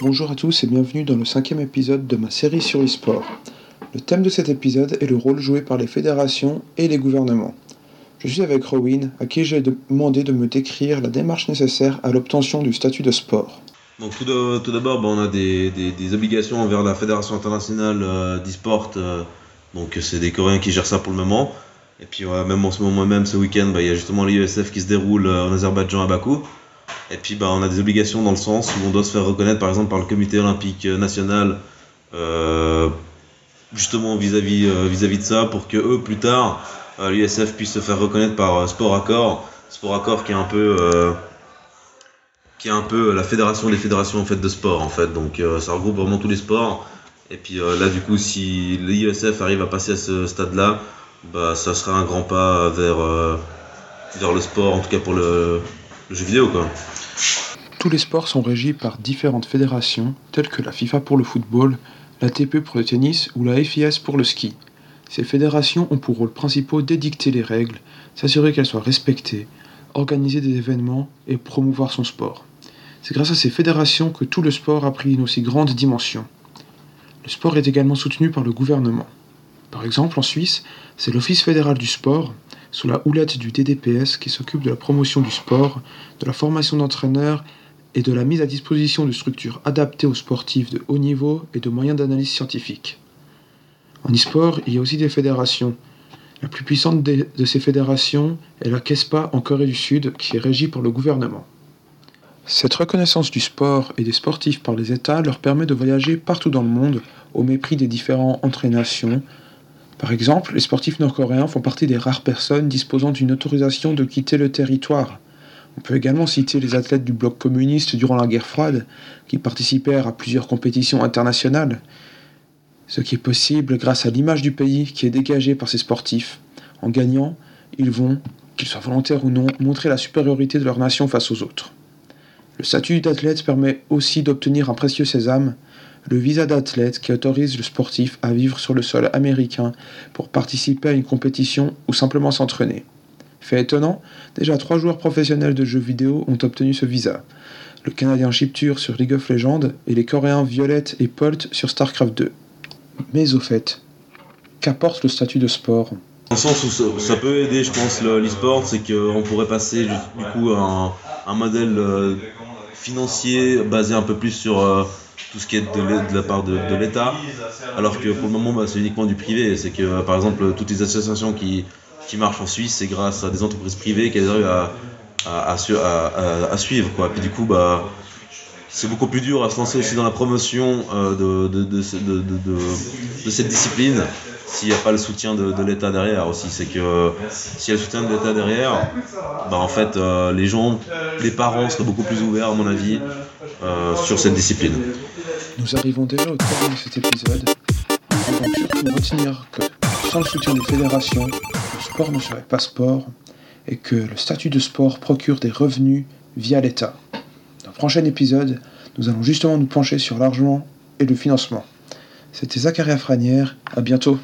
Bonjour à tous et bienvenue dans le cinquième épisode de ma série sur l'e-sport. Le thème de cet épisode est le rôle joué par les fédérations et les gouvernements. Je suis avec Rowin, à qui j'ai demandé de me décrire la démarche nécessaire à l'obtention du statut de sport. Tout, d'abord, on a des, obligations envers la Fédération internationale euh, d'e-sport. Euh, donc c'est des Coréens qui gèrent ça pour le moment. Et puis même en ce moment même, ce week-end, bah, il y a justement l'IESF qui se déroule euh, en Azerbaïdjan à Bakou. Et puis bah, on a des obligations dans le sens où on doit se faire reconnaître par exemple par le comité olympique national euh, justement vis-à-vis euh, vis-à-vis de ça pour que eux plus tard l'ISF puisse se faire reconnaître par Sport Accord. Sport Accord qui est un peu qui est un peu la fédération des fédérations en fait de sport en fait. Donc ça regroupe vraiment tous les sports. Et puis là du coup si l'ISF arrive à passer à ce stade là, bah, ça sera un grand pas vers, euh, vers le sport, en tout cas pour le, Quoi. Tous les sports sont régis par différentes fédérations, telles que la FIFA pour le football, la TP pour le tennis ou la FIS pour le ski. Ces fédérations ont pour rôle principal d'édicter les règles, s'assurer qu'elles soient respectées, organiser des événements et promouvoir son sport. C'est grâce à ces fédérations que tout le sport a pris une aussi grande dimension. Le sport est également soutenu par le gouvernement. Par exemple, en Suisse, c'est l'Office fédéral du sport, sous la houlette du DDPS, qui s'occupe de la promotion du sport, de la formation d'entraîneurs et de la mise à disposition de structures adaptées aux sportifs de haut niveau et de moyens d'analyse scientifique. En e-sport, il y a aussi des fédérations. La plus puissante de ces fédérations est la KESPA en Corée du Sud, qui est régie par le gouvernement. Cette reconnaissance du sport et des sportifs par les États leur permet de voyager partout dans le monde, au mépris des différents entraînations, par exemple, les sportifs nord-coréens font partie des rares personnes disposant d'une autorisation de quitter le territoire. On peut également citer les athlètes du bloc communiste durant la guerre froide, qui participèrent à plusieurs compétitions internationales. Ce qui est possible grâce à l'image du pays qui est dégagée par ces sportifs. En gagnant, ils vont, qu'ils soient volontaires ou non, montrer la supériorité de leur nation face aux autres. Le statut d'athlète permet aussi d'obtenir un précieux sésame, le visa d'athlète qui autorise le sportif à vivre sur le sol américain pour participer à une compétition ou simplement s'entraîner. Fait étonnant, déjà trois joueurs professionnels de jeux vidéo ont obtenu ce visa. Le Canadien Chipture sur League of Legends et les Coréens Violette et Polt sur StarCraft 2. Mais au fait, qu'apporte le statut de sport? Dans le sens où ça, peut aider, je pense, l'e-sport, c'est qu'on pourrait passer du coup à un, modèle euh, financier basé un peu plus sur euh, tout ce qui est de, la part de, l'État, alors que pour le moment bah, c'est uniquement du privé. C'est que par exemple toutes les associations qui, qui marchent en Suisse, c'est grâce à des entreprises privées qu'elles arrivent à, à, à, suivre. Quoi. Puis du coup, bah, c'est beaucoup plus dur à se lancer aussi dans la promotion euh, de, de, de, cette discipline s'il n'y a pas le soutien de, l'État derrière aussi. C'est que s'il y a le soutien de l'État derrière, bah, en fait, euh, les gens, les parents seraient beaucoup plus ouverts, à mon avis, euh, sur cette discipline. Nous arrivons déjà au terme de cet épisode. Nous devons surtout retenir que sans le soutien des fédérations, le sport ne serait pas sport et que le statut de sport procure des revenus via l'État. Dans le prochain épisode, nous allons justement nous pencher sur l'argent et le financement. C'était Zacharia Franière, à bientôt.